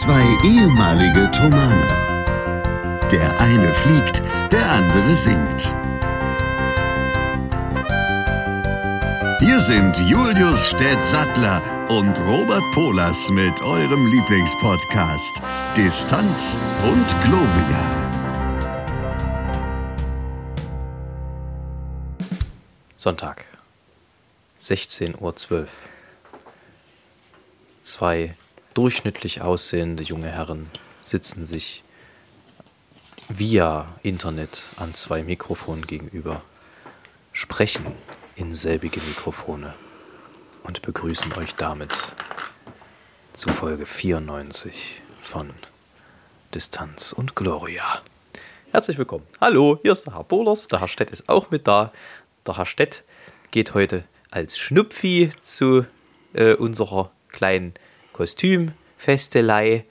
Zwei ehemalige Tomane. Der eine fliegt, der andere singt. Hier sind Julius Städtsattler und Robert Polas mit eurem Lieblingspodcast Distanz und Globia. Sonntag, 16.12 Uhr. Zwei durchschnittlich aussehende junge Herren sitzen sich via Internet an zwei Mikrofonen gegenüber, sprechen in selbige Mikrofone und begrüßen euch damit zu Folge 94 von Distanz und Gloria. Herzlich willkommen. Hallo, hier ist der Herr Bohlers, der Herr Stett ist auch mit da. Der Herr Stett geht heute als Schnupfi zu äh, unserer kleinen Kostümfestelei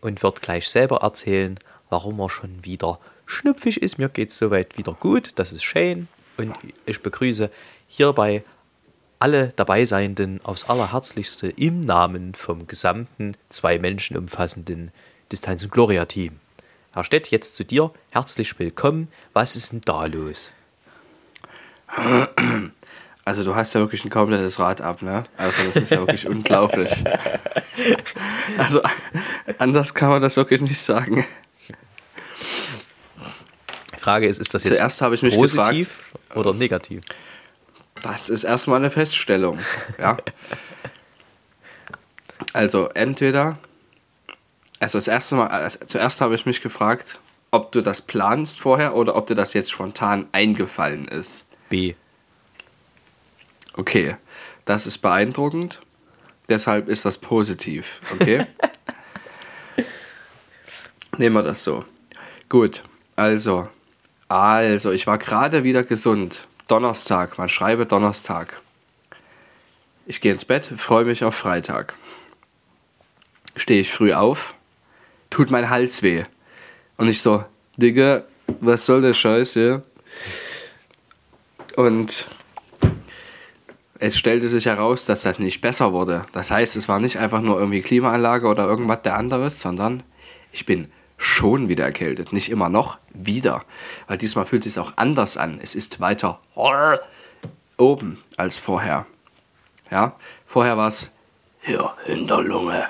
und wird gleich selber erzählen, warum er schon wieder schnupfig ist. Mir geht es soweit wieder gut, das ist schön und ich begrüße hierbei alle Dabeiseienden aufs allerherzlichste im Namen vom gesamten zwei Menschen umfassenden Distanz- und Gloria-Team. Herr Stett, jetzt zu dir. Herzlich willkommen. Was ist denn da los? Also du hast ja wirklich ein komplettes Rad ab, ne? Also das ist ja wirklich unglaublich. Also anders kann man das wirklich nicht sagen. Die Frage ist, ist das jetzt Zuerst habe ich mich positiv oder negativ? Das ist erstmal eine Feststellung, ja. Also entweder, also das erste Mal, also zuerst habe ich mich gefragt, ob du das planst vorher oder ob dir das jetzt spontan eingefallen ist. B. Okay, das ist beeindruckend. Deshalb ist das positiv, okay? Nehmen wir das so. Gut, also, also, ich war gerade wieder gesund. Donnerstag, man schreibe Donnerstag. Ich gehe ins Bett, freue mich auf Freitag. Stehe ich früh auf, tut mein Hals weh. Und ich so, Digga, was soll der Scheiß hier? Und es stellte sich heraus, dass das nicht besser wurde. Das heißt, es war nicht einfach nur irgendwie Klimaanlage oder irgendwas der anderes, sondern ich bin schon wieder erkältet. Nicht immer noch, wieder. Weil diesmal fühlt es sich auch anders an. Es ist weiter oben als vorher. Ja, vorher war es hier in der Lunge.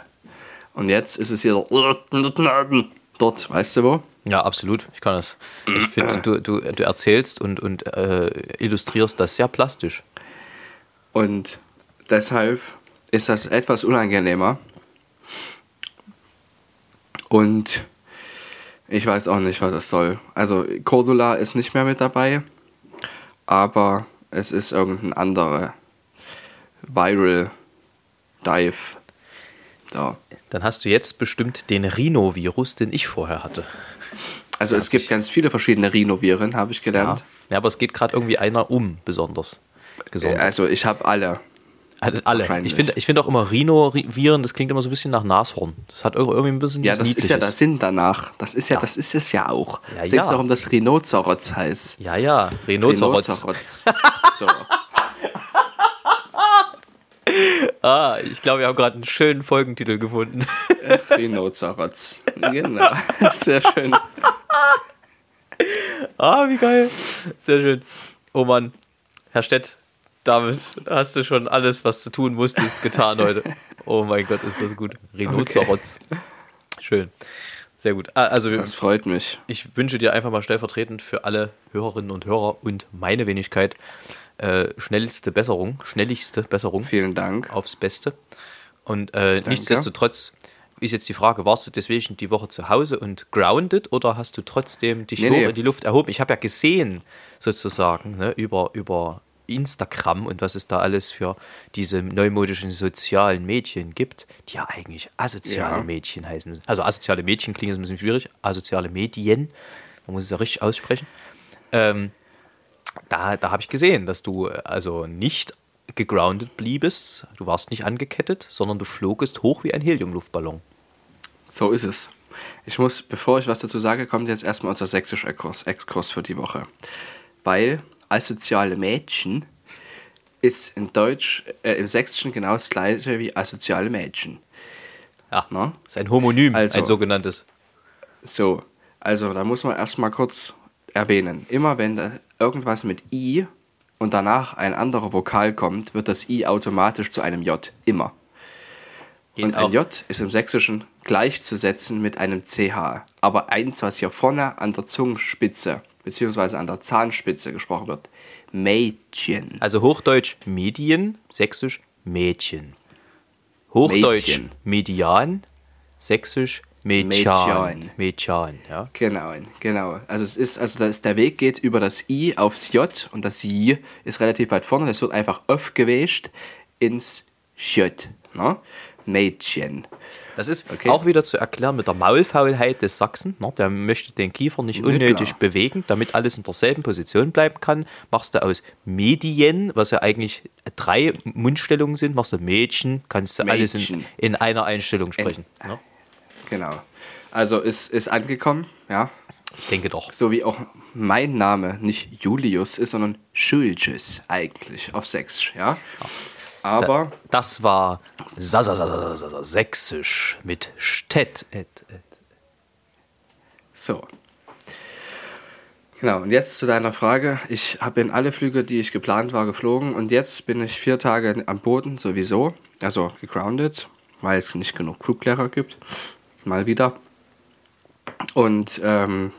Und jetzt ist es hier dort, weißt du wo? Ja, absolut. Ich kann das. Ich finde, du, du, du erzählst und, und äh, illustrierst das sehr plastisch. Und deshalb ist das etwas unangenehmer. Und ich weiß auch nicht, was das soll. Also Cordula ist nicht mehr mit dabei, aber es ist irgendein anderer Viral Dive. So. Dann hast du jetzt bestimmt den Rhinovirus, den ich vorher hatte. Also es gibt ganz viele verschiedene Rhinoviren, habe ich Ja. gelernt. ja, aber es geht gerade irgendwie einer um, besonders. Gesondert. Also ich habe alle. Alle. Ich finde ich find auch immer Rhino-Viren, das klingt immer so ein bisschen nach Nashorn. Das hat ir- irgendwie ein bisschen Ja, das ist ja der Niedliches. Sinn danach. Das ist ja, Ja. das ist es ja auch. Ja, das ja. warum das Rhinoceros heißt. Ja, ja, Rhinoceros. Rhinoceros. so. Ah, ich glaube, wir haben gerade einen schönen Folgentitel gefunden. Rhinoceros. Genau. Sehr schön. Ah, wie geil. Sehr schön. Oh Mann, Herr Stett, damit hast du schon alles, was du tun musstest, getan heute. Oh mein Gott, ist das gut. Rhinoceros. Schön. Sehr gut. Ah, Also, Das freut mich. ich wünsche dir einfach mal stellvertretend für alle Hörerinnen und Hörer und meine Wenigkeit äh, schnellste Besserung, schnelligste Besserung Vielen Dank. aufs Beste. Und äh, nichtsdestotrotz ist jetzt die Frage, warst du deswegen die Woche zu Hause und grounded oder hast du trotzdem dich Nee, hoch nee. in die Luft erhoben? Ich habe ja gesehen, sozusagen, ne, über, über Instagram und was es da alles für diese neumodischen sozialen Medien gibt, die ja eigentlich asoziale Ja. Mädchen heißen. Also asoziale Mädchen klingt jetzt ein bisschen schwierig, asoziale Medien, man muss es ja richtig aussprechen. Ähm, da, da habe ich gesehen, dass du äh, also nicht gegroundet bliebest, du warst nicht angekettet, sondern du flogest hoch wie ein Heliumluftballon. So ist es. Ich muss, bevor ich was dazu sage, kommt jetzt erstmal unser Sächsisch-Exkurs Exkurs für die Woche. Weil asoziale Mädchen ist in Deutsch, äh, im Sächsischen genau das gleiche wie asoziale Mädchen. Ja, Ne? das ist ein Homonym, Also- ein sogenanntes. So, also da muss man erstmal kurz erwähnen. Immer wenn da irgendwas mit I und danach ein anderer Vokal kommt, wird das I automatisch zu einem J. Immer. Geht und auch- ein J ist im Sächsischen gleichzusetzen mit einem CH. Aber eins, was hier vorne an der Zungenspitze beziehungsweise an der Zahnspitze gesprochen wird, Mädchen. Also Hochdeutsch Medien, Sächsisch Mädchen. Hochdeutsch Mädchen. Median, Sächsisch Mädchen. Mädchen. Ja. Genau, genau. Also es ist, also das, der Weg geht über das I aufs J und das J ist relativ weit vorne. Das wird einfach aufgewäscht ins J. Ne? Mädchen. Das ist Okay. auch wieder zu erklären mit der Maulfaulheit des Sachsen. Ne? Der möchte den Kiefer nicht unnötig klar. bewegen, damit alles in derselben Position bleiben kann. Machst du aus Medien, was ja eigentlich drei Mundstellungen sind, machst du Mädchen, kannst du alles in, Mädchen. in einer Einstellung sprechen. Ne? Genau. Also ist, ist angekommen, ja. Ich denke doch. So wie auch mein Name nicht Julius ist, sondern Schulches eigentlich auf Sächsisch, ja. Aber Das war Sächsisch mit et. So. Genau, und jetzt zu deiner Frage. Ich habe in alle Flüge, die ich geplant war, geflogen und jetzt bin ich vier Tage am Boden sowieso, also gegroundet, weil es nicht genug Fluglehrer gibt. Mal wieder. Und ähm,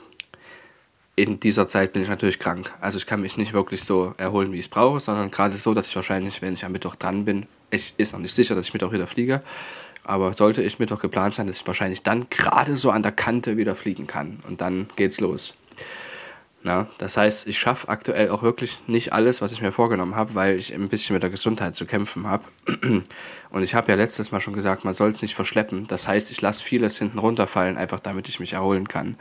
in dieser Zeit bin ich natürlich krank. Also ich kann mich nicht wirklich so erholen, wie ich es brauche, sondern gerade so, dass ich wahrscheinlich, wenn ich am Mittwoch dran bin, ich ist noch nicht sicher, dass ich Mittwoch wieder fliege, aber sollte ich Mittwoch geplant sein, dass ich wahrscheinlich dann gerade so an der Kante wieder fliegen kann und dann geht's los. Ja, das heißt, ich schaffe aktuell auch wirklich nicht alles, was ich mir vorgenommen habe, weil ich ein bisschen mit der Gesundheit zu kämpfen habe. Und ich habe ja letztes Mal schon gesagt, man soll es nicht verschleppen. Das heißt, ich lasse vieles hinten runterfallen, einfach damit ich mich erholen kann.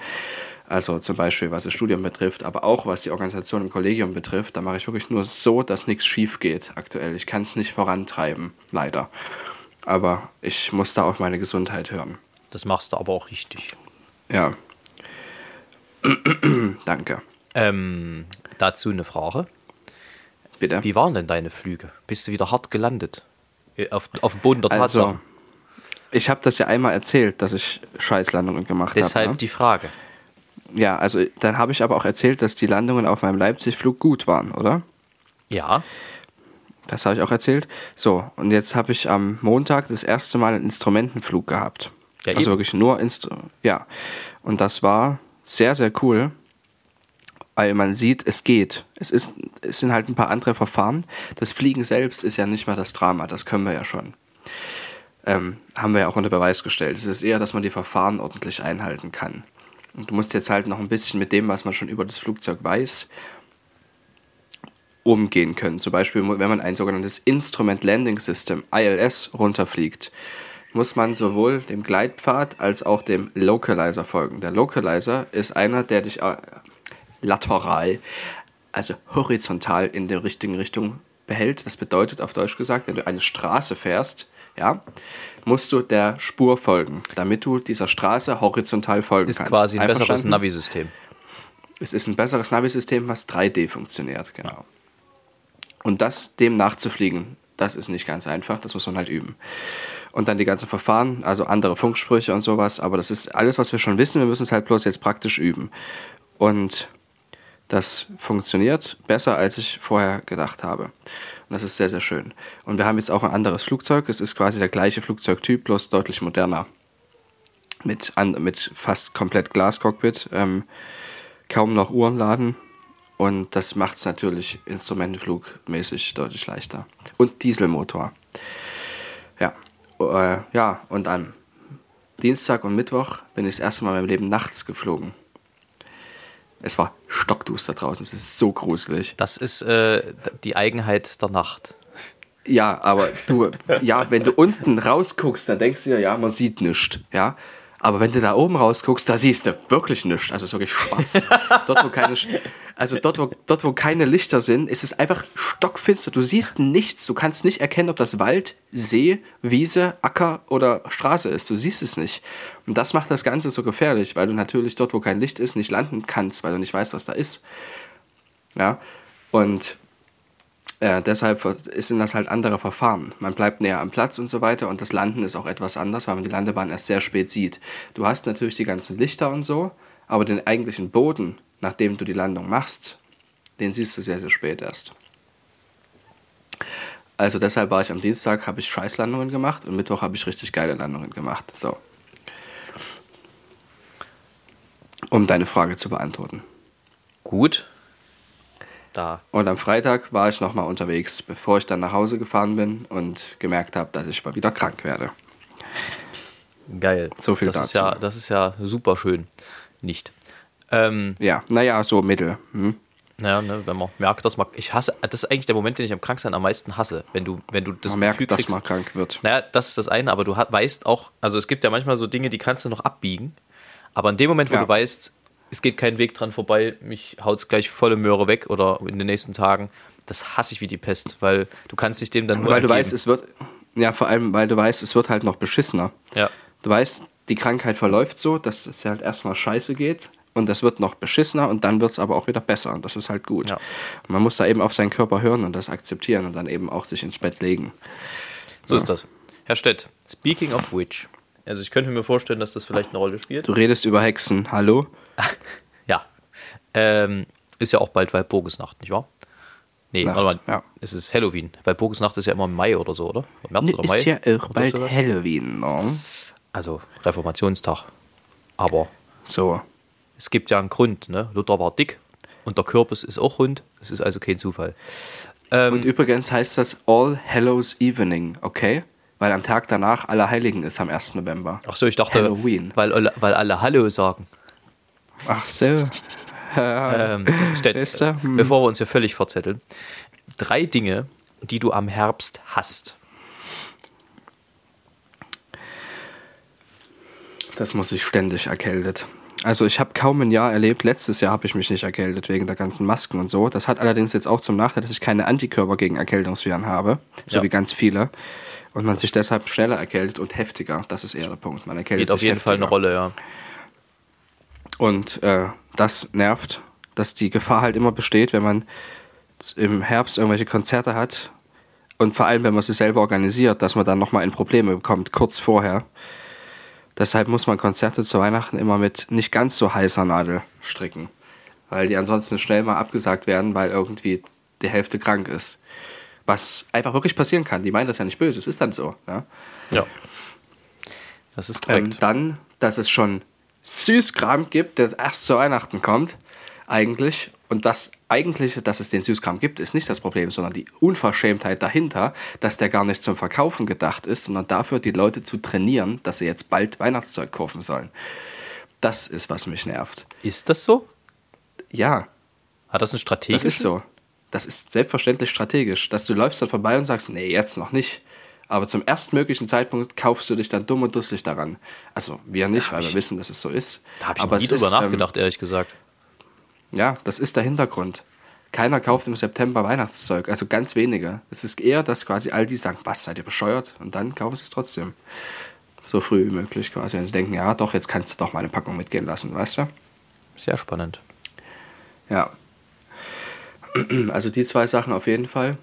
Also zum Beispiel, was das Studium betrifft, aber auch was die Organisation im Kollegium betrifft, da mache ich wirklich nur so, dass nichts schief geht aktuell. Ich kann es nicht vorantreiben, leider. Aber ich muss da auf meine Gesundheit hören. Das machst du aber auch richtig. Ja. Danke. Ähm, dazu eine Frage. Bitte. Wie waren denn deine Flüge? Bist du wieder hart gelandet? Äh, Auf, auf dem Boden der Also, Tatsachen. ich habe das ja einmal erzählt, dass ich Scheißlandungen gemacht habe. Deshalb ne? die Frage. Ja, also dann habe ich aber auch erzählt, dass die Landungen auf meinem Leipzig-Flug gut waren, oder? Ja, Das habe ich auch erzählt. So, und jetzt habe ich am Montag das erste Mal einen Instrumentenflug gehabt. Ja, also eben. wirklich nur Instru Ja. Und das war sehr, sehr cool, weil man sieht, es geht. Es, ist, es sind halt ein paar andere Verfahren. Das Fliegen selbst ist ja nicht mal das Drama, das können wir ja schon. Ähm, haben wir ja auch unter Beweis gestellt. Es ist eher, dass man die Verfahren ordentlich einhalten kann. Und du musst jetzt halt noch ein bisschen mit dem, was man schon über das Flugzeug weiß, umgehen können. Zum Beispiel, wenn man ein sogenanntes Instrument Landing System, ILS, runterfliegt, muss man sowohl dem Gleitpfad als auch dem Localizer folgen. Der Localizer ist einer, der dich äh, lateral, also horizontal in der richtigen Richtung behält. Das bedeutet auf Deutsch gesagt, wenn du eine Straße fährst, ja, musst du der Spur folgen, damit du dieser Straße horizontal folgen ist kannst. quasi ein besseres? Navi-System. Es ist ein besseres Navi-System, was 3D funktioniert, genau. Und das dem nachzufliegen, das ist nicht ganz einfach, das muss man halt üben. Und dann die ganzen Verfahren, also andere Funksprüche und sowas, aber das ist alles, was wir schon wissen, wir müssen es halt bloß jetzt praktisch üben. Und das funktioniert besser, als ich vorher gedacht habe. Und das ist sehr, sehr schön. Und wir haben jetzt auch ein anderes Flugzeug. Es ist quasi der gleiche Flugzeugtyp, bloß deutlich moderner. Mit, an, mit fast komplett Glascockpit. Ähm, kaum noch Uhrenladen. Und das macht es natürlich instrumentenflugmäßig deutlich leichter. Und Dieselmotor. Ja. Äh, ja, und am Dienstag und Mittwoch bin ich das erste Mal in meinem Leben nachts geflogen. Es war stockduster draußen. Es ist so gruselig. Das ist äh, die Eigenheit der Nacht. Ja, aber du, ja, wenn du unten rausguckst, dann denkst du dir, ja, man sieht nichts, ja. Aber wenn du da oben rausguckst, da siehst du wirklich nichts. Also es ist wirklich schwarz. dort, wo keine, also dort wo, dort, wo keine Lichter sind, ist es einfach stockfinster. Du siehst nichts. Du kannst nicht erkennen, ob das Wald, See, Wiese, Acker oder Straße ist. Du siehst es nicht. Und das macht das Ganze so gefährlich, weil du natürlich dort, wo kein Licht ist, nicht landen kannst, weil du nicht weißt, was da ist. Ja. Und Äh, deshalb sind das halt andere Verfahren. Man bleibt näher am Platz und so weiter und das Landen ist auch etwas anders, weil man die Landebahn erst sehr spät sieht. Du hast natürlich die ganzen Lichter und so, aber den eigentlichen Boden, nachdem du die Landung machst, den siehst du sehr, sehr spät erst. Also deshalb war ich am Dienstag, habe ich Scheißlandungen gemacht und Mittwoch habe ich richtig geile Landungen gemacht. So. Um deine Frage zu beantworten. Gut. Da. Und am Freitag war ich nochmal unterwegs, bevor ich dann nach Hause gefahren bin und gemerkt habe, dass ich mal wieder krank werde. Geil. So viel das dazu. Ist ja, das ist ja super schön. Nicht. Ähm, Ja, naja, so mittel. Hm? naja, ne, wenn man merkt, dass man. Ich hasse. Das ist eigentlich der Moment, den ich am Kranksein am meisten hasse. Wenn du, wenn du das Man merkt, Gefühl dass kriegst, man krank wird. Naja, das ist das eine, aber du weißt auch, also es gibt ja manchmal so Dinge, die kannst du noch abbiegen. Aber in dem Moment, wo Ja. du weißt, es geht kein Weg dran vorbei, mich haut's gleich volle Möhre weg oder in den nächsten Tagen, das hasse ich wie die Pest, weil du kannst dich dem dann nur Weil du ergeben. weißt, es wird, ja, vor allem, weil du weißt, es wird halt noch beschissener. Ja. Du weißt, die Krankheit verläuft so, dass es halt erstmal scheiße geht und das wird noch beschissener und dann wird es aber auch wieder besser und das ist halt gut. Ja. Man muss da eben auf seinen Körper hören und das akzeptieren und dann eben auch sich ins Bett legen. So ist das. Herr Stett, speaking of which, also ich könnte mir vorstellen, dass das vielleicht eine Rolle spielt. Du redest über Hexen, hallo? Ja. Ähm, ist ja auch bald Walpurgisnacht, nicht wahr? Nee, Nacht, warte mal. ja. Es ist Halloween. Walpurgisnacht ist ja immer im Mai oder so, oder? März oder Mai? Ist ja auch Oder bald sowas? Halloween, ne? Also Reformationstag. Aber So. es gibt ja einen Grund, ne? Luther war dick und der Kürbis ist auch rund. Es ist also kein Zufall. Ähm, Und übrigens heißt das All Hallows Evening, okay? Weil am Tag danach Allerheiligen ist am 1. November. Ach so, ich dachte, Halloween. Weil, alle- weil alle Hallo sagen. Ach so. Ähm, er? Hm. bevor wir uns hier völlig verzetteln. Drei Dinge, die du am Herbst hast. Das muss ich ständig erkältet. Also ich habe kaum ein Jahr erlebt. Letztes Jahr habe ich mich nicht erkältet wegen der ganzen Masken und so. Das hat allerdings jetzt auch zum Nachteil, dass ich keine Antikörper gegen Erkältungsviren habe, so Ja. wie ganz viele. Und man sich deshalb schneller erkältet und heftiger. Das ist eher der Punkt. Man erkältet auf sich jeden Fall eine heftiger. Rolle, ja. Und äh, das nervt, dass die Gefahr halt immer besteht, wenn man im Herbst irgendwelche Konzerte hat und vor allem, wenn man sie selber organisiert, dass man dann nochmal in Probleme bekommt, kurz vorher. Deshalb muss man Konzerte zu Weihnachten immer mit nicht ganz so heißer Nadel stricken, weil die ansonsten schnell mal abgesagt werden, weil irgendwie die Hälfte krank ist. Was einfach wirklich passieren kann. Die meinen das ja nicht böse, es ist dann so. Ja? Ja. Das ist korrekt. Ähm, dann, dass es schon Süßkram gibt, der erst zu Weihnachten kommt, eigentlich. Und das eigentliche, dass es den Süßkram gibt, ist nicht das Problem, sondern die Unverschämtheit dahinter, dass der gar nicht zum Verkaufen gedacht ist, sondern dafür, die Leute zu trainieren, dass sie jetzt bald Weihnachtszeug kaufen sollen. Das ist, was mich nervt. ist das so? Ja, Hat das eine Strategie? das ist so. Das ist selbstverständlich strategisch, dass du läufst dann vorbei und sagst, nee, jetzt noch nicht. Aber zum erstmöglichen Zeitpunkt kaufst du dich dann dumm und dusselig daran. Also wir nicht, weil wir wissen, dass es so ist. Da habe ich Aber nie drüber ist, ähm, nachgedacht, ehrlich gesagt. Ja, das ist der Hintergrund. Keiner kauft im September Weihnachtszeug, also ganz wenige. Es ist eher, dass quasi all die sagen, was, seid ihr bescheuert? Und dann kaufen sie es trotzdem. So früh wie möglich quasi. Wenn sie denken, ja doch, jetzt kannst du doch mal eine Packung mitgehen lassen, weißt du? Sehr spannend. Ja. Also die zwei Sachen auf jeden Fall.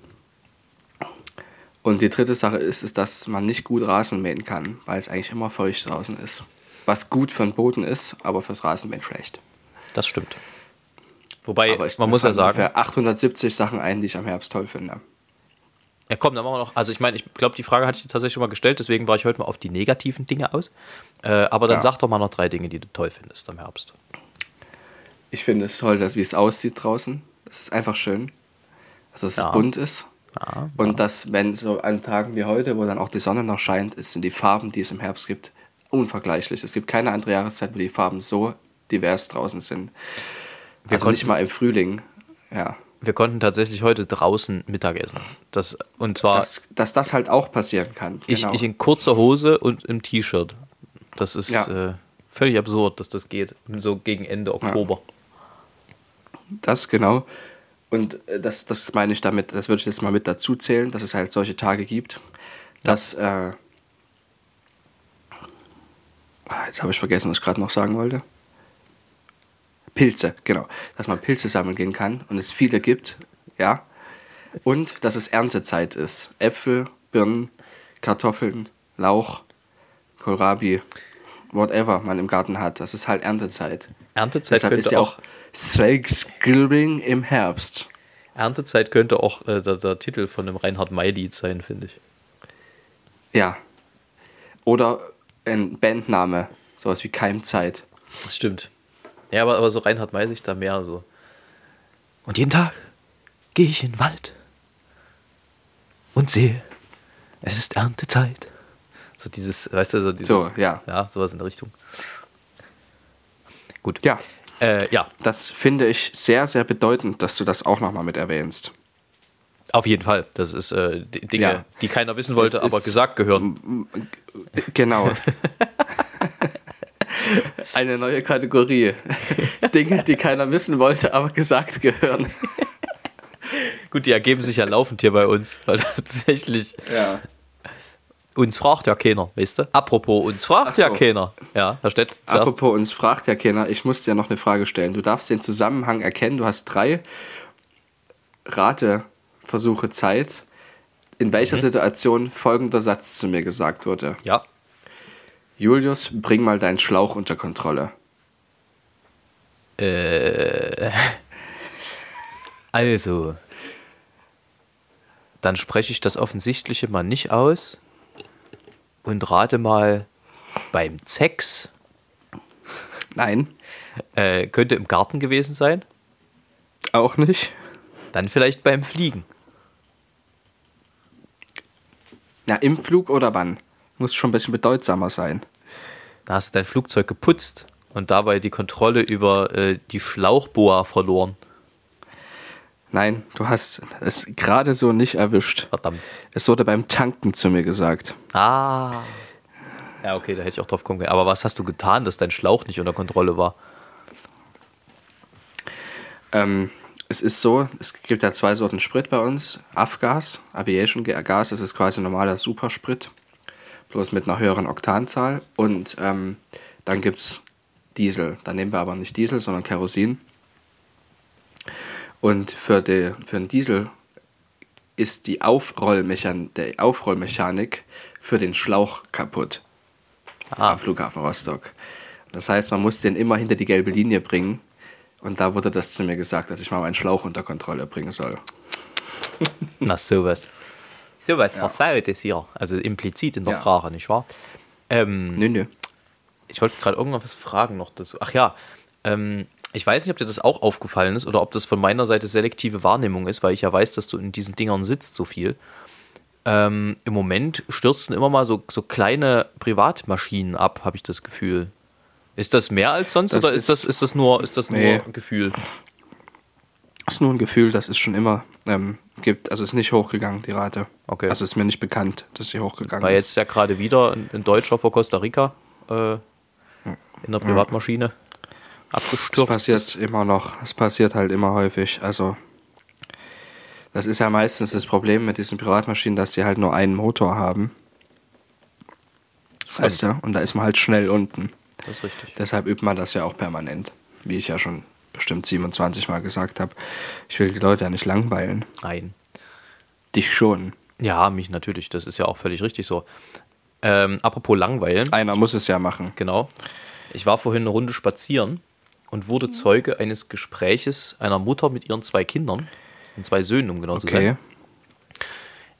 Und die dritte Sache ist, ist, dass man nicht gut Rasen mähen kann, weil es eigentlich immer feucht draußen ist. Was gut für den Boden ist, aber fürs Rasenmähen schlecht. Das stimmt. Wobei, man muss ja sagen, ungefähr 870 Sachen ein, die ich am Herbst toll finde. ja komm, dann machen wir noch, also ich meine, ich glaube, die Frage hatte ich tatsächlich schon mal gestellt, deswegen war ich heute mal auf die negativen Dinge aus. Äh, aber dann Ja. sag doch mal noch drei Dinge, die du toll findest am Herbst. Ich finde es toll, dass wie es aussieht draußen. Das ist einfach schön. Also, dass Ja. es bunt ist. Ja, Und dass, wenn so an Tagen wie heute, wo dann auch die Sonne noch scheint, ist, sind die Farben, die es im Herbst gibt, unvergleichlich. Es gibt keine andere Jahreszeit, wo die Farben so divers draußen sind. Also nicht konnten- mal im Frühling. Ja. Wir konnten tatsächlich heute draußen Mittagessen. Das, und zwar Dass, dass das halt auch passieren kann. ich, Genau. ich in kurzer Hose und im T-Shirt. Das ist Ja. äh, völlig absurd, dass das geht. So gegen Ende Oktober. Das genau. Und äh, das, das meine ich damit, das würde ich jetzt mal mit dazu zählen, dass es halt solche Tage gibt, dass. Äh, ah, jetzt habe ich vergessen, was ich gerade noch sagen wollte. Pilze, genau. Dass man Pilze sammeln gehen kann und es viele gibt, ja. und dass es Erntezeit ist. Äpfel, Birnen, Kartoffeln, Lauch, Kohlrabi, whatever man im Garten hat. Das ist halt Erntezeit. Erntezeit Deshalb könnte ist ja auch, Thanksgiving im Herbst. Erntezeit könnte auch äh, der, der Titel von einem Reinhard May-Lied sein, finde ich. Ja. Oder ein Bandname, sowas wie Keimzeit. Stimmt. Ja, aber, aber so Reinhard sich da mehr so. Und jeden Tag gehe ich in den Wald und sehe, es ist Erntezeit. So dieses, weißt du, so dieses, So, ja. Ja, sowas in der Richtung. Gut. Ja, Äh, ja, das finde ich sehr, sehr bedeutend, dass du das auch nochmal mit erwähnst. auf jeden Fall. Das ist äh, die Dinge, Ja. die keiner wissen wollte, Es aber gesagt gehören. Genau. Eine neue Kategorie. Dinge, die keiner wissen wollte, aber gesagt gehören. Gut, die ergeben sich ja laufend hier bei uns, weil tatsächlich Ja. uns fragt ja keiner, weißt du? Apropos, uns fragt so. ja keiner. Ja, Herr Stett, zuerst. Apropos, uns fragt ja keiner, ich muss dir noch eine Frage stellen. Du darfst den Zusammenhang erkennen. Du hast drei Rateversuche Zeit, in welcher Situation folgender Satz zu mir gesagt wurde. Ja, Julius, bring mal deinen Schlauch unter Kontrolle. also. Dann spreche ich das Offensichtliche mal nicht aus und rate mal beim Sex. Nein, Äh, könnte im Garten gewesen sein. auch nicht. Dann vielleicht beim Fliegen. Na, im Flug oder wann? Muss schon ein bisschen bedeutsamer sein. Da hast du dein Flugzeug geputzt und dabei die Kontrolle über äh, die Schlauchboa verloren. Nein, du hast es gerade so nicht erwischt. Verdammt. Es wurde beim Tanken zu mir gesagt. Ah. Ja, okay, da hätte ich auch drauf kommen können. Aber was hast du getan, dass dein Schlauch nicht unter Kontrolle war? Ähm, es ist so, es gibt ja zwei Sorten Sprit bei uns. Afgas, Aviation Gas, das ist quasi normaler Supersprit, bloß mit einer höheren Oktanzahl. Und ähm, dann gibt es Diesel. Da nehmen wir aber nicht Diesel, sondern Kerosin. Und für, die, für den Diesel ist die Aufrollmechan der Aufrollmechanik für den Schlauch kaputt am Flughafen Rostock. Das heißt, man muss den immer hinter die gelbe Linie bringen. Und da wurde das zu mir gesagt, dass ich mal meinen Schlauch unter Kontrolle bringen soll. Na, sowas. Sowas Versautes hier. Also implizit in der Ja. Frage, nicht wahr? Ähm, Nö, nö. ich wollte gerade irgendwas fragen noch dazu. Ach ja, ähm, ich weiß nicht, ob dir das auch aufgefallen ist oder ob das von meiner Seite selektive Wahrnehmung ist, weil ich ja weiß, dass du in diesen Dingern sitzt so viel. Ähm, Im Moment stürzen immer mal so, so kleine Privatmaschinen ab, habe ich das Gefühl. Ist das mehr als sonst Das oder ist, ist- das, ist das nur, ist das Nee. nur Gefühl? Das ist nur ein Gefühl, das ist schon immer ähm, gibt. Also ist nicht hochgegangen, die Rate. Okay. Also ist mir nicht bekannt, dass sie hochgegangen War ist. jetzt ja gerade wieder ein, Deutscher vor Costa Rica äh, in der Privatmaschine Das abgestürzt. passiert immer noch. Es passiert halt immer häufig. Also, das ist ja meistens das Problem mit diesen Privatmaschinen, dass sie halt nur einen Motor haben. Weißt du? Und da ist man halt schnell unten. Das ist richtig. Deshalb übt man das ja auch permanent. Wie ich ja schon bestimmt 27 Mal gesagt habe. Ich will die Leute ja nicht langweilen. Nein. Dich schon. Ja, mich natürlich. Das ist ja auch völlig richtig so. Ähm, apropos Langweilen. Einer muss es ja machen. Genau. Ich war vorhin eine Runde spazieren und wurde Zeuge eines Gespräches einer Mutter mit ihren zwei Kindern, und zwei Söhnen, um genau zu Okay. sein.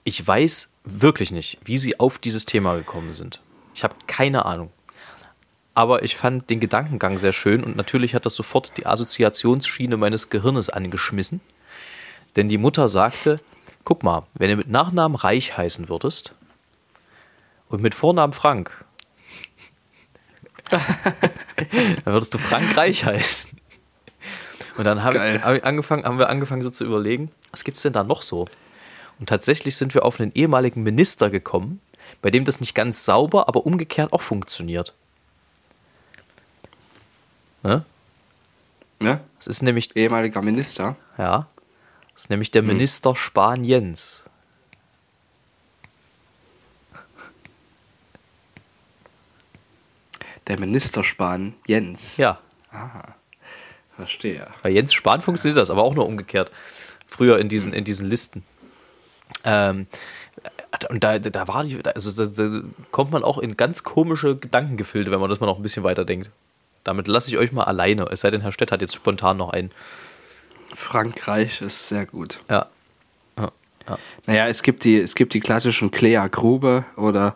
Ich weiß wirklich nicht, wie sie auf dieses Thema gekommen sind. Ich habe keine Ahnung. Aber ich fand den Gedankengang sehr schön und natürlich hat das sofort die Assoziationsschiene meines Gehirnes angeschmissen. Denn die Mutter sagte, guck mal, wenn du mit Nachnamen Reich heißen würdest und mit Vornamen Frank, dann würdest du Frank Reich heißen. Und dann haben, Geil. hab ich angefangen, haben wir angefangen so zu überlegen, was gibt es denn da noch so? Und tatsächlich sind wir auf einen ehemaligen Minister gekommen, bei dem das nicht ganz sauber, aber umgekehrt auch funktioniert. Ne? Ne? Das ist nämlich, Ehemaliger Minister. ja, das ist nämlich der Minister Spaniens. Der Minister Spahn, Jens. Ja, Verstehe. bei Jens Spahn funktioniert das, aber auch nur umgekehrt. Früher in diesen, in diesen Listen. Ähm, und da, da war die, also da, da kommt man auch in ganz komische Gedankengefilde, wenn man das mal noch ein bisschen weiter denkt. Damit lasse ich euch mal alleine, es sei denn, Herr Stett hat jetzt spontan noch einen. Frankreich ist sehr gut. Ja. Naja, es gibt die, es gibt die klassischen Clea Grube oder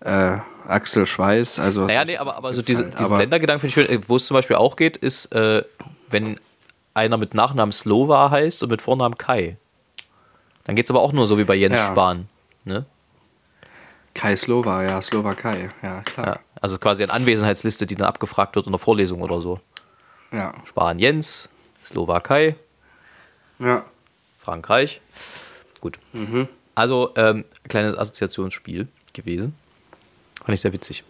äh, Axel Schweiß. Also Naja, nee, aber, aber so diese, halt. diesen Ländergedanken finde ich schön. Äh, Wo es zum Beispiel auch geht, ist, äh, wenn einer mit Nachnamen Slova heißt und mit Vornamen Kai. Dann geht es aber auch nur so wie bei Jens Ja. Spahn. Ne? Kai Slova, ja, Slowakei, ja, klar. Also quasi eine Anwesenheitsliste, die dann abgefragt wird in der Vorlesung oder so. Ja, Spahn Jens, Slowakei, ja. Frankreich. Gut. Also, ähm, kleines Assoziationsspiel gewesen. Fand ich sehr witzig.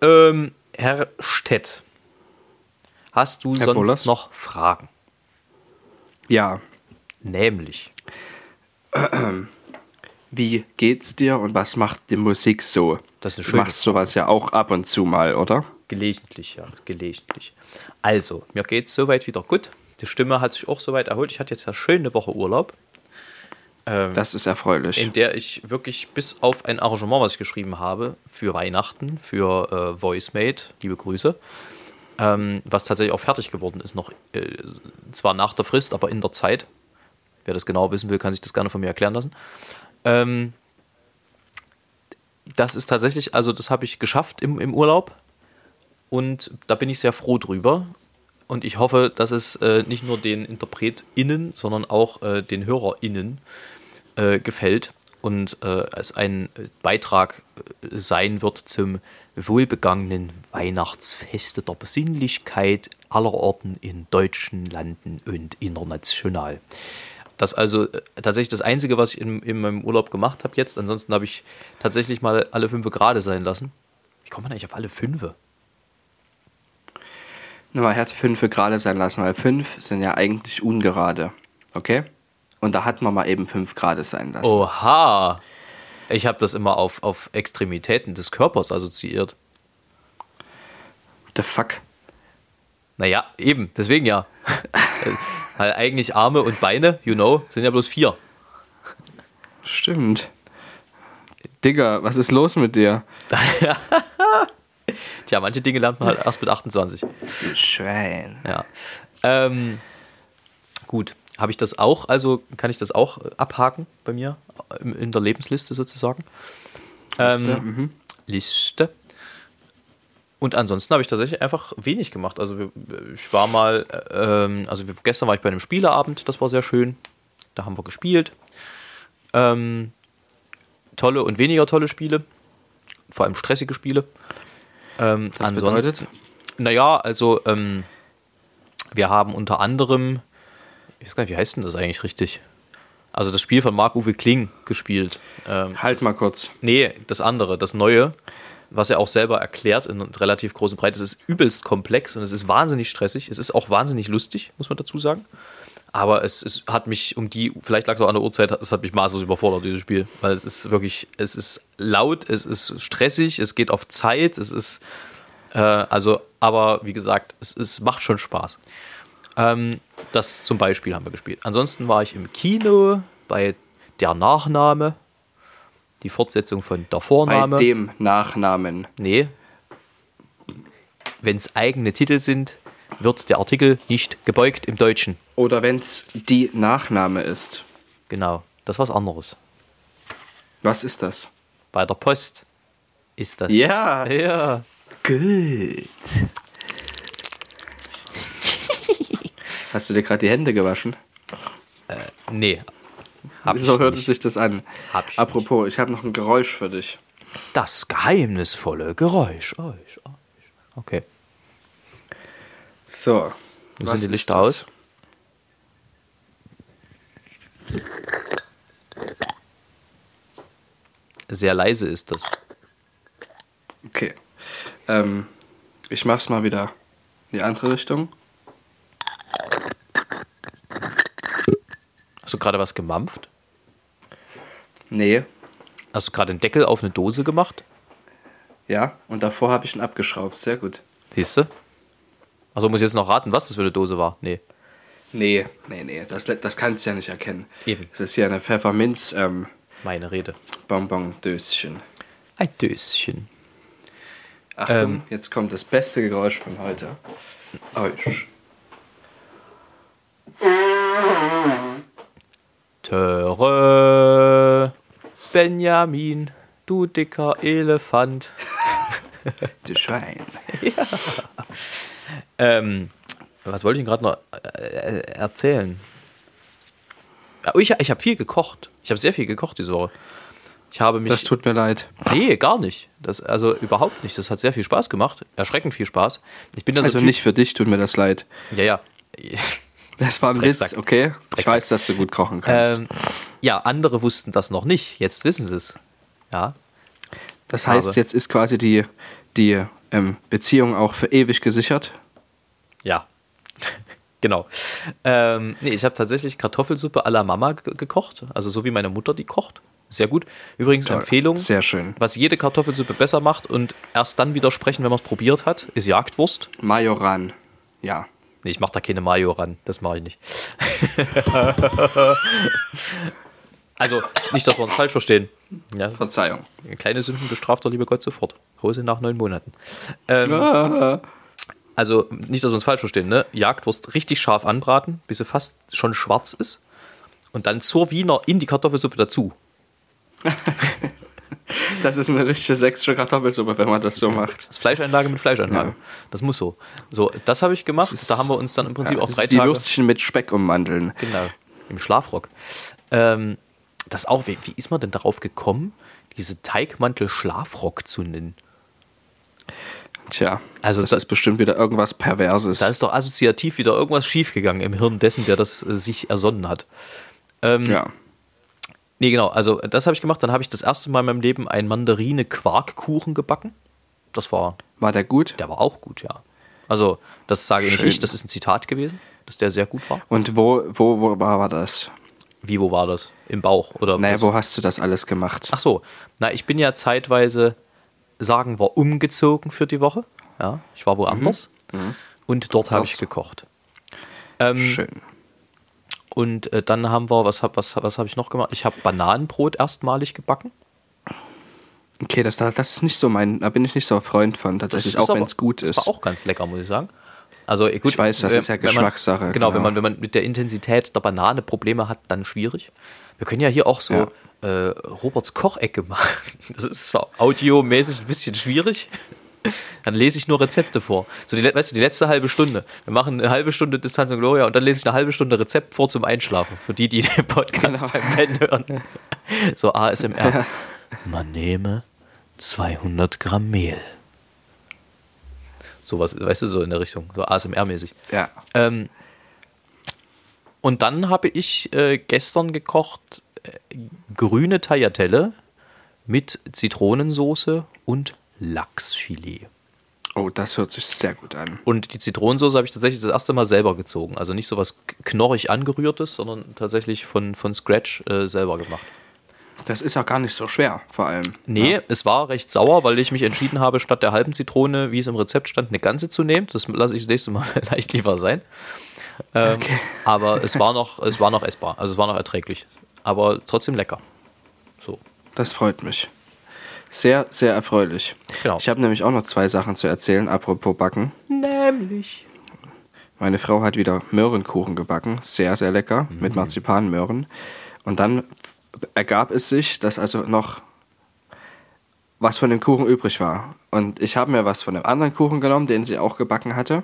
Ähm, Herr Stett, hast du Herr sonst Bollers? noch Fragen? Ja, Nämlich, wie geht's dir und was macht die Musik so? Das ist eine du schöne machst sowas ja auch ab und zu mal, oder? gelegentlich, ja, gelegentlich. Also, mir geht es soweit wieder gut. Die Stimme hat sich auch soweit erholt. Ich hatte jetzt ja schön eine Woche Urlaub. Das ist erfreulich. in der ich wirklich bis auf ein Arrangement, was ich geschrieben habe, für Weihnachten, für äh, VoiceMate, liebe Grüße, ähm, was tatsächlich auch fertig geworden ist, noch äh, zwar nach der Frist, aber in der Zeit. Wer das genau wissen will, kann sich das gerne von mir erklären lassen. Ähm, das ist tatsächlich, also das habe ich geschafft im, im Urlaub und da bin ich sehr froh drüber. Und ich hoffe, dass es äh, nicht nur den InterpretInnen, sondern auch äh, den HörerInnen äh, gefällt und äh, es ein Beitrag äh, sein wird zum wohlbegangenen Weihnachtsfeste der Besinnlichkeit aller Orten in deutschen Landen und international. Das also äh, tatsächlich das Einzige, was ich in, in meinem Urlaub gemacht habe jetzt. Ansonsten habe ich tatsächlich mal alle fünf gerade sein lassen. Wie kommt man eigentlich auf alle fünf? Man hätte fünf gerade sein lassen, weil fünf sind ja eigentlich ungerade. Okay? Und da hat man mal eben fünf gerade sein lassen. Oha! Ich habe das immer auf, auf Extremitäten des Körpers assoziiert. The fuck? Naja, eben, deswegen ja. Weil eigentlich Arme und Beine, you know, sind ja bloß vier. Stimmt. Digga, was ist los mit dir? Tja, manche Dinge lernt man halt erst mit 28. Du Schwein. Ja. Ähm, gut, habe ich das auch, also kann ich das auch äh, abhaken bei mir in in der Lebensliste sozusagen. Liste, Ähm, mhm. Liste. Und ansonsten habe ich tatsächlich einfach wenig gemacht. Also wir, ich war mal, äh, ähm, also wir, gestern war ich bei einem Spieleabend, das war sehr schön. Da haben wir gespielt. Ähm, tolle und weniger tolle Spiele. Vor allem stressige Spiele. Ähm, Was bedeutet? Naja, also ähm, wir haben unter anderem, ich weiß gar nicht, wie heißt denn das eigentlich richtig? Also das Spiel von Marc-Uwe Kling gespielt. Ähm, Halt mal kurz. Nee, das andere, das Neue, was er auch selber erklärt in relativ großen Breite. Es ist übelst komplex und es ist wahnsinnig stressig. Es ist auch wahnsinnig lustig, muss man dazu sagen. Aber es, es hat mich um die, vielleicht lag es auch an der Uhrzeit, es hat mich maßlos überfordert, dieses Spiel. Weil es ist wirklich, es ist laut, es ist stressig, es geht auf Zeit, es ist, äh, also, aber wie gesagt, es, es macht schon Spaß. Ähm, das zum Beispiel haben wir gespielt. Ansonsten war ich im Kino bei Der Nachname, die Fortsetzung von Der Bei Vorname. dem Nachnamen. Nee. Wenn es eigene Titel sind, wird der Artikel nicht gebeugt im Deutschen. Oder wenn es die Nachname ist. Genau, das ist was anderes. Was ist das? Bei der Post ist das. Ja. Ja. Gut. Hast du dir gerade die Hände gewaschen? Nee. Hab so ich hört nicht. es sich das an. Hab ich Apropos, ich habe noch ein Geräusch für dich. Das geheimnisvolle Geräusch. Euch, euch. Okay. So. Was sind die Lichter aus? Sehr leise ist das. Okay. Ähm, ich mach's mal wieder in die andere Richtung. Hast du gerade was gemampft? Nee. Hast du gerade den Deckel auf eine Dose gemacht? Ja, und davor habe ich ihn abgeschraubt. Sehr gut. Siehst du? Also muss ich jetzt noch raten, was das für eine Dose war. Nee. Nee, nee, nee, das, das kannst du ja nicht erkennen. Eben. Das ist hier eine Pfefferminz ähm, Meine Rede. Bonbon-Döschen. Ein Döschen. Achtung, Ähm. jetzt kommt das beste Geräusch von heute. Euch. Töre Benjamin, du dicker Elefant. Du Schwein. Ähm, was wollte ich gerade noch äh, erzählen? Ja, Oh, ich ich habe viel gekocht. Ich habe sehr viel gekocht diese Woche. Ich habe mich. Das tut mir leid. nee, gar nicht. Das, also überhaupt nicht. Das hat sehr viel Spaß gemacht. Erschreckend viel Spaß. Ich bin so Also Typ- nicht für dich tut mir das leid. Ja, ja. Das war ein Drecksack. Witz, okay? Ich Drecksack. weiß, dass du gut kochen kannst. Ähm, ja, andere wussten das noch nicht. Jetzt wissen sie es. Ja. das heißt, jetzt ist quasi die, die ähm, Beziehung auch für ewig gesichert. Ja. genau. Ähm, nee, ich habe tatsächlich Kartoffelsuppe à la Mama ge- gekocht. Also so wie meine Mutter die kocht. Sehr gut. Übrigens Toll. Empfehlung. Sehr schön. Was jede Kartoffelsuppe besser macht und erst dann widersprechen, wenn man es probiert hat, ist Jagdwurst. Majoran. Ja. Nee, ich mache da keine Mayo ran. Das mache ich nicht. also, nicht, dass wir uns falsch verstehen. Ja, Verzeihung. kleine Sünden bestraft der liebe Gott sofort. Große nach neun Monaten. Ähm, also, nicht, dass wir uns falsch verstehen, ne? Jagdwurst richtig scharf anbraten, bis sie fast schon schwarz ist. Und dann zur Wiener in die Kartoffelsuppe dazu. Das ist eine richtige sächsische Kartoffelsuppe, wenn man das so macht. Das ist Fleischeinlage mit Fleischeinlage. Ja. Das muss so. So, das habe ich gemacht. Das ist- da haben wir uns dann im Prinzip Ja, auch das drei ist die Tage. Würstchen mit Speck ummanteln. Genau, im Schlafrock. Ähm, das auch, wie, wie ist man denn darauf gekommen, diese Teigmantel Schlafrock zu nennen? Tja, Also das da- ist bestimmt wieder irgendwas Perverses. Da ist doch assoziativ wieder irgendwas schiefgegangen im Hirn dessen, der das äh, sich ersonnen hat. Ähm, ja. Nee, genau, also das habe ich gemacht. Dann habe ich das erste Mal in meinem Leben einen Mandarine-Quarkkuchen gebacken. Das war, War der gut? der war auch gut, ja. Also, das sage nicht Schön. ich, das ist ein Zitat gewesen, dass der sehr gut war. Und wo, wo, wo war das? Wie, wo war das? Im Bauch oder Naja, was? wo hast du das alles gemacht? Ach so, na, ich bin ja zeitweise, sagen wir, umgezogen für die Woche. Ja, ich war woanders. Und dort habe ich gekocht. Ähm, Schön. Und äh, dann haben wir, was habe was, was hab ich noch gemacht? Ich habe Bananenbrot erstmalig gebacken. Okay, das, das ist nicht so mein, da bin ich nicht so ein Freund von, tatsächlich, Das auch wenn es gut Das ist. war auch ganz lecker, muss ich sagen. Also äh, gut, Ich weiß, das wenn- ist ja wenn man- Geschmackssache, Genau, genau. wenn man wenn man mit der Intensität der Banane Probleme hat, dann schwierig. Wir können ja hier auch so äh, Roberts Kochecke machen. Das ist zwar audiomäßig ein bisschen schwierig. Dann lese ich nur Rezepte vor. So die, weißt du, die letzte halbe Stunde. Wir machen eine halbe Stunde Distanz und Gloria und dann lese ich eine halbe Stunde Rezept vor zum Einschlafen. Für die, die den Podcast Genau. beim Pennen hören. So ASMR. Man nehme 200 Gramm Mehl. Sowas, weißt du, so in der Richtung, so ASMR-mäßig. Ja. Ähm, und dann habe ich äh, gestern gekocht äh, grüne Tagliatelle mit Zitronensoße und Lachsfilet. Oh, das hört sich sehr gut an. Und die Zitronensoße habe ich tatsächlich das erste Mal selber gezogen. Also nicht so was knorrig angerührtes, sondern tatsächlich von, von Scratch äh, selber gemacht. Das ist auch gar nicht so schwer, vor allem. Nee, es war recht sauer, weil ich mich entschieden habe, statt der halben Zitrone, wie es im Rezept stand, eine ganze zu nehmen. Das lasse ich das nächste Mal vielleicht lieber sein. Ähm, Okay. Aber es war, noch, es war noch essbar, also es war noch erträglich. Aber trotzdem lecker. So. Das freut mich. Sehr, sehr erfreulich. Genau. Ich habe nämlich auch noch zwei Sachen zu erzählen, apropos Backen. Nämlich. Meine Frau hat wieder Möhrenkuchen gebacken, sehr, sehr lecker, Mhm. mit Marzipanmöhren. Und dann ergab es sich, dass also noch was von dem Kuchen übrig war. Und ich habe mir was von dem anderen Kuchen genommen, den sie auch gebacken hatte.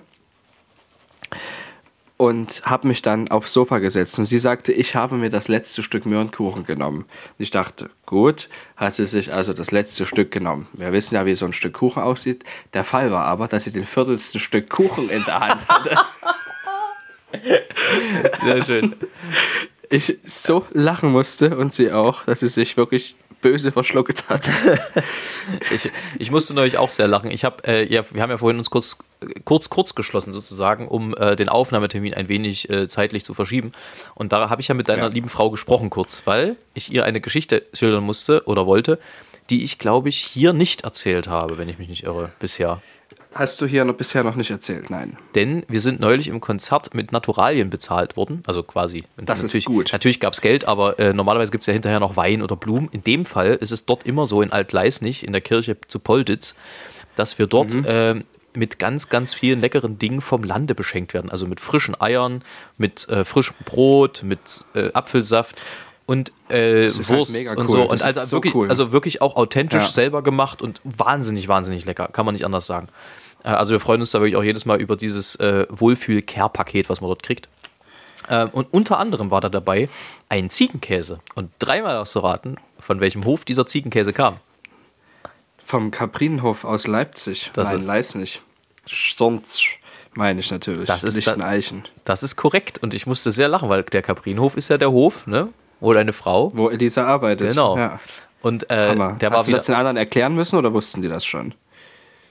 Und habe mich dann aufs Sofa gesetzt. Und sie sagte, ich habe mir das letzte Stück Möhrenkuchen genommen. Ich dachte, gut, hat sie sich also das letzte Stück genommen. Wir wissen ja, wie so ein Stück Kuchen aussieht. Der Fall war aber, dass sie den viertelsten Stück Kuchen in der Hand hatte. Sehr schön. ich so lachen musste und sie auch, dass sie sich wirklich böse verschluckt hat. Ich, ich musste neulich auch sehr lachen. Ich habe, äh, ja, wir haben ja vorhin uns kurz, kurz, kurz geschlossen sozusagen, um äh, den Aufnahmetermin ein wenig äh, zeitlich zu verschieben. Und da habe ich ja mit deiner Ja. lieben Frau gesprochen kurz, weil ich ihr eine Geschichte schildern musste oder wollte, die ich glaube ich hier nicht erzählt habe, wenn ich mich nicht irre, bisher. Hast du hier noch bisher noch nicht erzählt, nein. Denn wir sind neulich im Konzert mit Naturalien bezahlt worden. Also quasi. Das ist natürlich, gut. Natürlich gab es Geld, aber äh, normalerweise gibt es ja hinterher noch Wein oder Blumen. In dem Fall ist es dort immer so in Altleisnig, in der Kirche zu Polditz, dass wir dort Mhm. äh, mit ganz, ganz vielen leckeren Dingen vom Lande beschenkt werden. Also mit frischen Eiern, mit äh, frischem Brot, mit äh, Apfelsaft und äh, ist halt Wurst und cool. so. Das Und ist also so wirklich, cool. also wirklich auch authentisch Ja. selber gemacht und wahnsinnig, wahnsinnig lecker. Kann man nicht anders sagen. Äh, Also wir freuen uns da wirklich auch jedes Mal über dieses äh, Wohlfühl-Care-Paket, was man dort kriegt. Ähm, und unter anderem war da dabei ein Ziegenkäse. Und dreimal hast du raten, von welchem Hof dieser Ziegenkäse kam. Vom Kaprinenhof aus Leipzig. Das nein, ist- Leisnig. Sonst meine ich natürlich. Das ist da- Lichteneichen. Das ist korrekt. Und ich musste sehr lachen, weil der Kaprinhof ist ja der Hof, ne? Wo deine Frau. Wo Elisa arbeitet. Genau. Ja. Und äh, der war Hast du wieder, das den anderen erklären müssen oder wussten die das schon?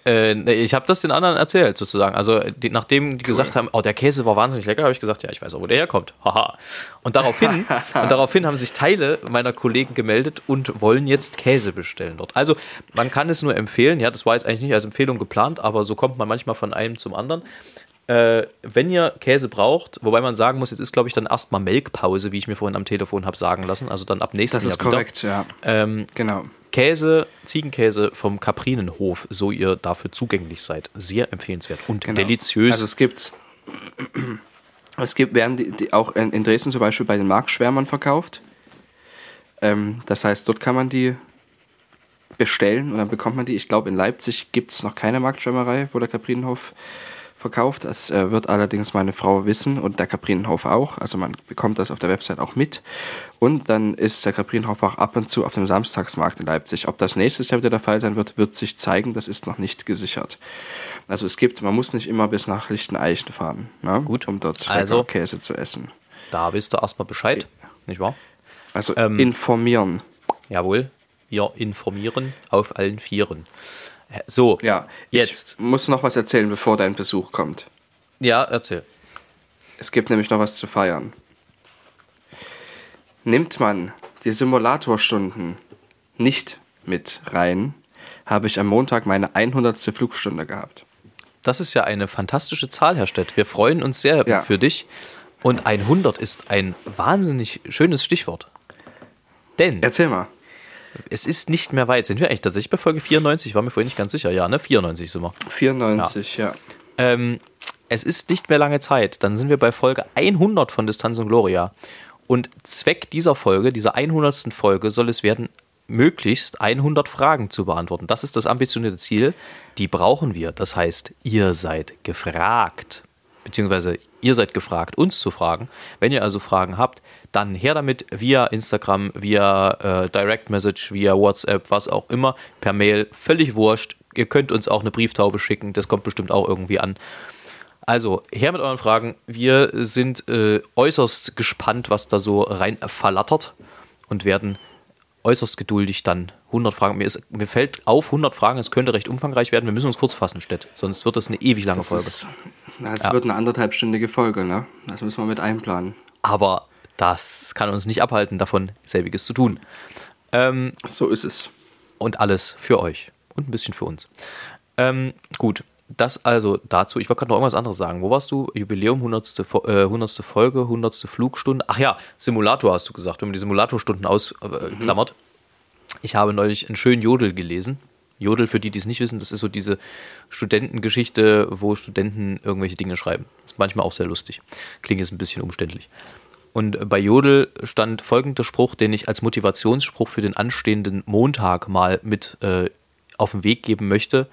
Äh, ich habe das den anderen erzählt, sozusagen. Also, die, nachdem die gesagt haben, oh, der Käse war wahnsinnig lecker, habe ich gesagt, ja, ich weiß auch, wo der herkommt. Haha. Und daraufhin, und daraufhin haben sich Teile meiner Kollegen gemeldet und wollen jetzt Käse bestellen dort. Also, man kann es nur empfehlen. Ja, das war jetzt eigentlich nicht als Empfehlung geplant, aber so kommt man manchmal von einem zum anderen. Äh, wenn ihr Käse braucht, wobei man sagen muss, jetzt ist, glaube ich, dann erstmal Melkpause, wie ich mir vorhin am Telefon habe sagen lassen. Also dann ab nächstem Das Jahr ist wieder. korrekt, ja. Ähm, Genau. Käse, Ziegenkäse vom Kaprinenhof, so ihr dafür zugänglich seid. Sehr empfehlenswert und Genau. deliziös. Also es gibt, es gibt, werden die, die auch in, in Dresden zum Beispiel bei den Marktschwärmern verkauft. Ähm, das heißt, dort kann man die bestellen und dann bekommt man die. Ich glaube, in Leipzig gibt es noch keine Marktschwärmerei, wo der Kaprinenhof verkauft. Das äh, wird allerdings meine Frau wissen und der Kaprinenhof auch. Also man bekommt das auf der Website auch mit. Und dann ist der Kaprinenhof auch ab und zu auf dem Samstagsmarkt in Leipzig. Ob das nächstes Jahr wieder der Fall sein wird, wird sich zeigen. Das ist noch nicht gesichert. Also es gibt, man muss nicht immer bis nach Lichteneichen fahren, ne? Gut. um dort Also- Käse zu essen. da wisst ihr erstmal Bescheid, nicht wahr? Also Ähm, informieren. Jawohl, wir informieren auf allen Vieren. So, Ja, jetzt. Ich muss noch was erzählen, bevor dein Besuch kommt. Ja, erzähl. Es gibt nämlich noch was zu feiern. Nimmt man die Simulatorstunden nicht mit rein, habe ich am Montag meine 100. Flugstunde gehabt. Das ist ja eine fantastische Zahl, Herr Stett. Wir freuen uns sehr Ja. für dich. Und 100 ist ein wahnsinnig schönes Stichwort. Denn Erzähl mal. Es ist nicht mehr weit. Sind wir eigentlich tatsächlich bei Folge 94? Ich war mir vorhin nicht ganz sicher. Ja, ne? 94 sind wir. 94, ja. Ähm, es ist nicht mehr lange Zeit. Dann sind wir bei Folge 100 von Distanz und Gloria. Und Zweck dieser Folge, dieser 100. Folge, soll es werden, möglichst 100 Fragen zu beantworten. Das ist das ambitionierte Ziel. Die brauchen wir. Das heißt, ihr seid gefragt. Beziehungsweise ihr seid gefragt, uns zu fragen. Wenn ihr also Fragen habt, dann her damit via Instagram, via äh, Direct Message, via WhatsApp, was auch immer, per Mail, völlig wurscht. Ihr könnt uns auch eine Brieftaube schicken, das kommt bestimmt auch irgendwie an. Also, her mit euren Fragen. Wir sind äh, äußerst gespannt, was da so rein verlattert und werden äußerst geduldig dann 100 Fragen. Mir, ist, mir fällt auf, 100 Fragen, es könnte recht umfangreich werden. Wir müssen uns kurz fassen, Stett. Sonst wird das eine ewig lange Das, Folge. ist, das wird eine anderthalbstündige Folge, ne? Das müssen wir mit einplanen. Aber das kann uns nicht abhalten, davon selbiges zu tun. Ähm, So ist es. und alles für euch und ein bisschen für uns. Ähm, gut, das also dazu. Ich wollte gerade noch irgendwas anderes sagen. Wo warst du? Jubiläum, 100. Fo- äh, 100. Folge, 100. Flugstunde. Ach ja, Simulator hast du gesagt, wenn man die Simulatorstunden ausklammert. Ich habe neulich einen schönen Jodel gelesen. Jodel, für die, die es nicht wissen, das ist so diese Studentengeschichte, wo Studenten irgendwelche Dinge schreiben. Ist manchmal auch sehr lustig. Klingt jetzt ein bisschen umständlich. Und bei Jodel stand folgender Spruch, den ich als Motivationsspruch für den anstehenden Montag mal mit äh, auf den Weg geben möchte.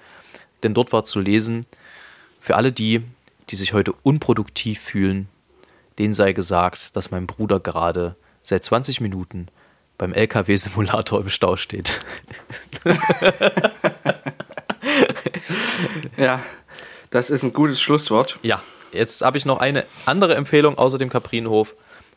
Denn dort war zu lesen, für alle die, die sich heute unproduktiv fühlen, denen sei gesagt, dass mein Bruder gerade seit 20 Minuten beim LKW-Simulator im Stau steht. Ja, das ist ein gutes Schlusswort. Ja, jetzt habe ich noch eine andere Empfehlung außer dem Kaprinhof.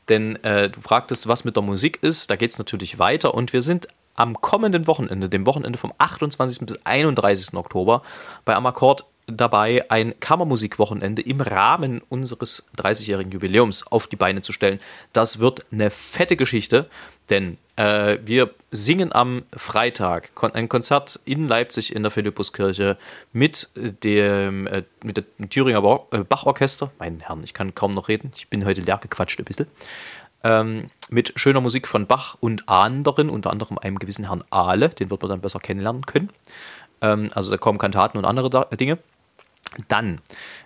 Denn äh, du fragtest, was mit der Musik ist. Da geht es natürlich weiter. Und wir sind am kommenden Wochenende, dem Wochenende vom 28. bis 31. Oktober, bei Amakord dabei, ein Kammermusikwochenende im Rahmen unseres 30-jährigen Jubiläums auf die Beine zu stellen. Das wird eine fette Geschichte, denn äh, wir singen am Freitag ein Konzert in Leipzig in der Philippuskirche mit dem, äh, mit dem Thüringer äh, Bachorchester. Mein Herrn, ich kann kaum noch reden. Ich bin heute leer gequatscht ein bisschen. Ähm, mit schöner Musik von Bach und anderen, unter anderem einem gewissen Herrn Ahle, den wird man dann besser kennenlernen können. Ähm, also da kommen Kantaten und andere da Dinge. Dann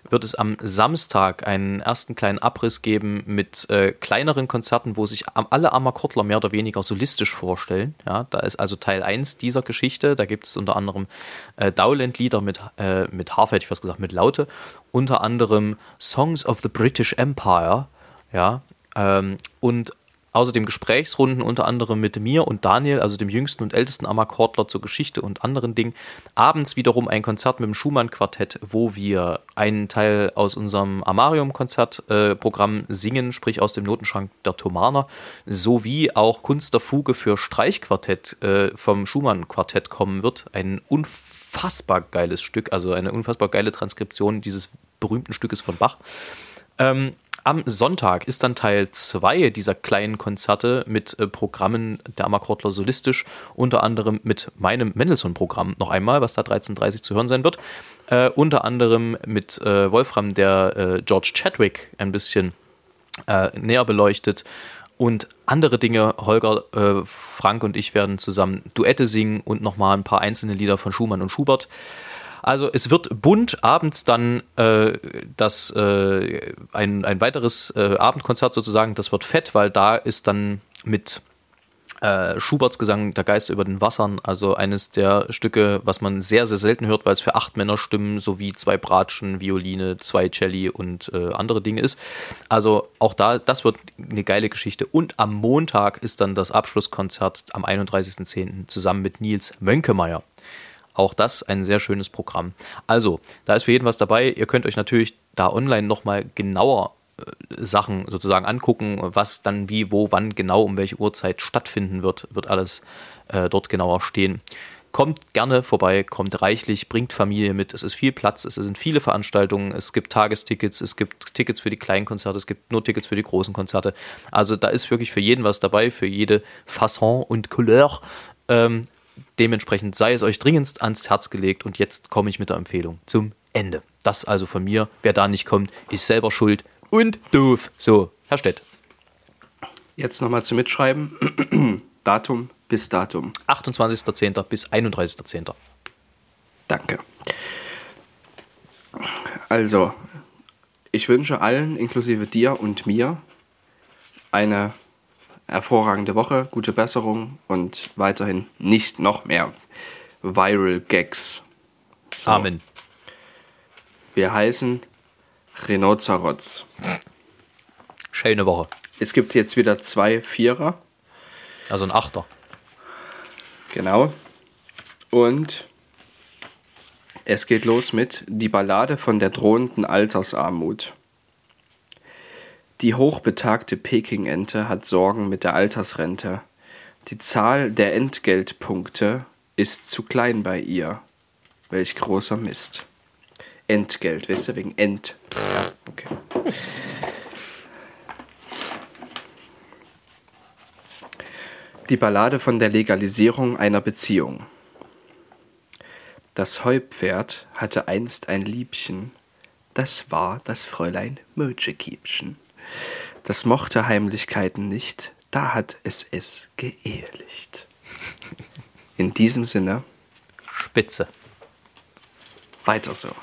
wird es am Samstag einen ersten kleinen Abriss geben mit äh, kleineren Konzerten, wo sich alle Ammerkortler mehr oder weniger solistisch vorstellen. Ja, da ist also Teil 1 dieser Geschichte. Da gibt es unter anderem äh, Dowland-Lieder mit, äh, mit Harfe, hätte ich fast gesagt, mit Laute. Unter anderem Songs of the British Empire. Ja, ähm, und außerdem Gesprächsrunden unter anderem mit mir und Daniel, also dem jüngsten und ältesten Amakordler zur Geschichte und anderen Dingen. Abends wiederum ein Konzert mit dem Schumann-Quartett, wo wir einen Teil aus unserem Amarium-Konzertprogramm äh, singen, sprich aus dem Notenschrank der Thomaner, sowie auch Kunst der Fuge für Streichquartett äh, vom Schumann-Quartett kommen wird. Ein unfassbar geiles Stück, also eine unfassbar geile Transkription dieses berühmten Stückes von Bach. Ähm, am Sonntag ist dann Teil 2 dieser kleinen Konzerte mit äh, Programmen der Ammerkortler solistisch, unter anderem mit meinem Mendelssohn-Programm noch einmal, was da 13.30 zu hören sein wird. Äh, unter anderem mit äh, Wolfram, der äh, George Chadwick ein bisschen äh, näher beleuchtet. Und andere Dinge, Holger, äh, Frank und ich werden zusammen Duette singen und nochmal ein paar einzelne Lieder von Schumann und Schubert. Also es wird bunt, abends dann äh, das, äh, ein, ein weiteres äh, Abendkonzert sozusagen, das wird fett, weil da ist dann mit äh, Schuberts Gesang Der Geist über den Wassern, also eines der Stücke, was man sehr, sehr selten hört, weil es für acht Männer Stimmen sowie zwei Bratschen, Violine, zwei Celli und äh, andere Dinge ist. Also auch da, das wird eine geile Geschichte. Und am Montag ist dann das Abschlusskonzert am 31.10. zusammen mit Nils Mönkemeyer. Auch das ein sehr schönes Programm. Also, da ist für jeden was dabei. Ihr könnt euch natürlich da online nochmal genauer äh, Sachen sozusagen angucken, was dann wie, wo, wann genau, um welche Uhrzeit stattfinden wird, wird alles äh, dort genauer stehen. Kommt gerne vorbei, kommt reichlich, bringt Familie mit. Es ist viel Platz, es sind viele Veranstaltungen, es gibt Tagestickets, es gibt Tickets für die kleinen Konzerte, es gibt nur Tickets für die großen Konzerte. Also da ist wirklich für jeden was dabei, für jede Fasson und Couleur. Ähm, Dementsprechend sei es euch dringendst ans Herz gelegt und jetzt komme ich mit der Empfehlung zum Ende. Das also von mir. Wer da nicht kommt, ist selber schuld und doof. So, Herr Stett. Jetzt nochmal zum Mitschreiben. Datum bis Datum. 28.10. bis 31.10. Danke. Also, ich wünsche allen, inklusive dir und mir, eine hervorragende Woche, gute Besserung und weiterhin nicht noch mehr Viral Gags. So. Amen. Wir heißen Zarotz. Schöne Woche. Es gibt jetzt wieder zwei Vierer. Also ein Achter. Genau. Und es geht los mit Die Ballade von der drohenden Altersarmut. Die hochbetagte Pekingente hat Sorgen mit der Altersrente. Die Zahl der Entgeltpunkte ist zu klein bei ihr. Welch großer Mist. Entgelt, weißt du, wegen Ent. Ja, okay. Die Ballade von der Legalisierung einer Beziehung. Das Heupferd hatte einst ein Liebchen, das war das Fräulein Mötschekiebchen. Das mochte Heimlichkeiten nicht, da hat es es geehelicht. In diesem Sinne. Spitze. Weiter so.